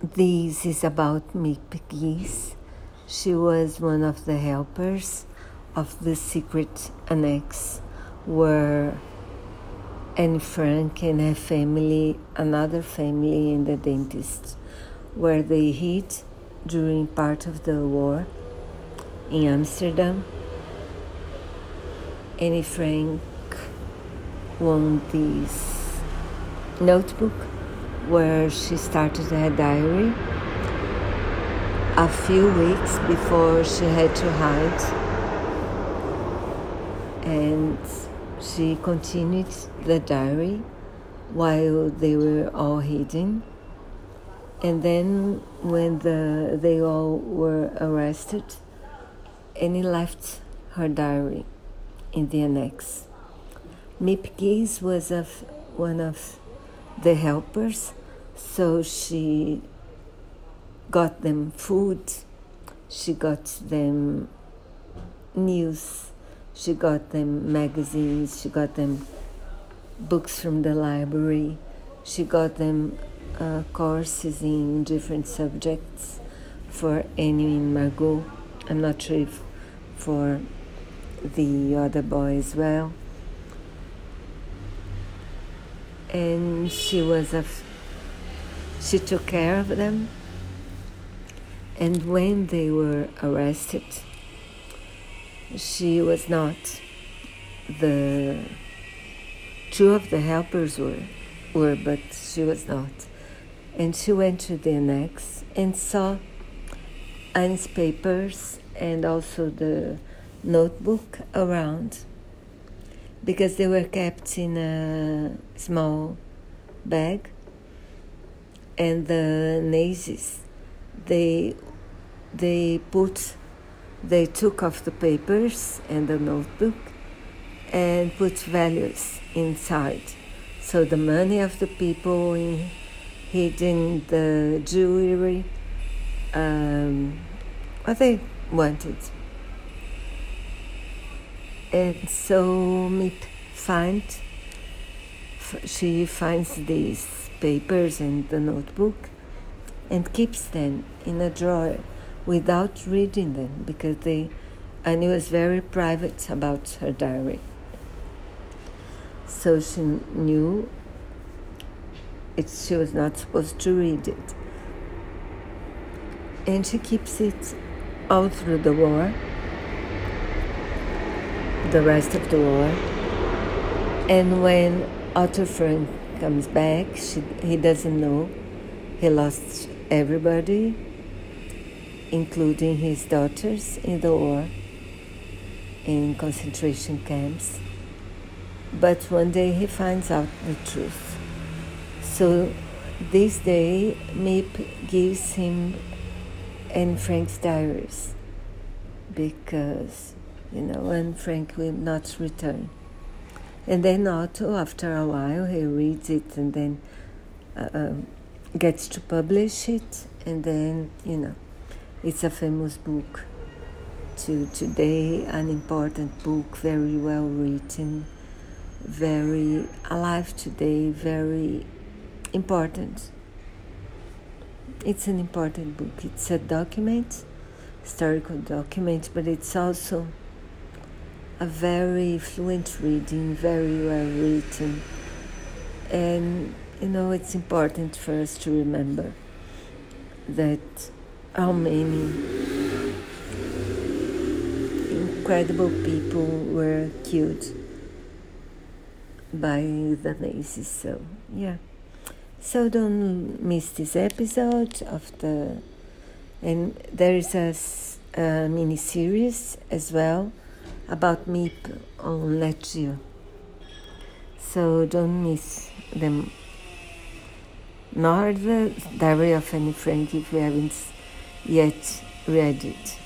this is about Gies. She was one of the helpers of the secret annex where Anne Frank and her family, another family, and the dentist, where they hid during part of the war in Amsterdam. Anne Frank won this notebook where she started her diary a few weeks before she had to hide. And she continued the diary while they were all hidden. And then when the, they all were arrested Annie left her diary in the annex. Miep Gies was of one of the helpers, so she got them food, she got them news, she got them magazines, she got them books from the library, she got them uh, courses in different subjects for Annie and Margot. I'm not sure if for the other boy as well and she was a she took care of them. And when they were arrested she was not the two of the helpers were were but she was not. And she went to the annex and saw Anne's papers and also the notebook around because they were kept in a small bag. And the Nazis they they put they took off the papers and the notebook and put values inside. So the money of the people in, hidden the jewelry um, what they wanted and so Miep find she finds these papers and the notebook and keeps them in a drawer without reading them because they and it was very private about her diary. So she knew it, she was not supposed to read it. And she keeps it all through the war the rest of the war. And when Otto Frank comes back, she, he doesn't know. He lost everybody, including his daughters, in the war, in concentration camps. But one day he finds out the truth. So this day, Miep gives him Anne Frank's diaries because you know, Anne Frank will not return. And then Otto, after a while, he reads it and then uh, um, gets to publish it, and then, you know, it's a famous book. To today, an important book, very well written, very alive today, very important. It's an important book. It's a document, historical document, but it's also a very fluent reading, very well written. And you know, it's important for us to remember that how many incredible people were killed by the Nazis. So, yeah. So don't miss this episode of the. And there is a, a mini series as well about Miep on Lecture. So don't miss them. Nor the Diary of Annie Frank if you haven't yet read it.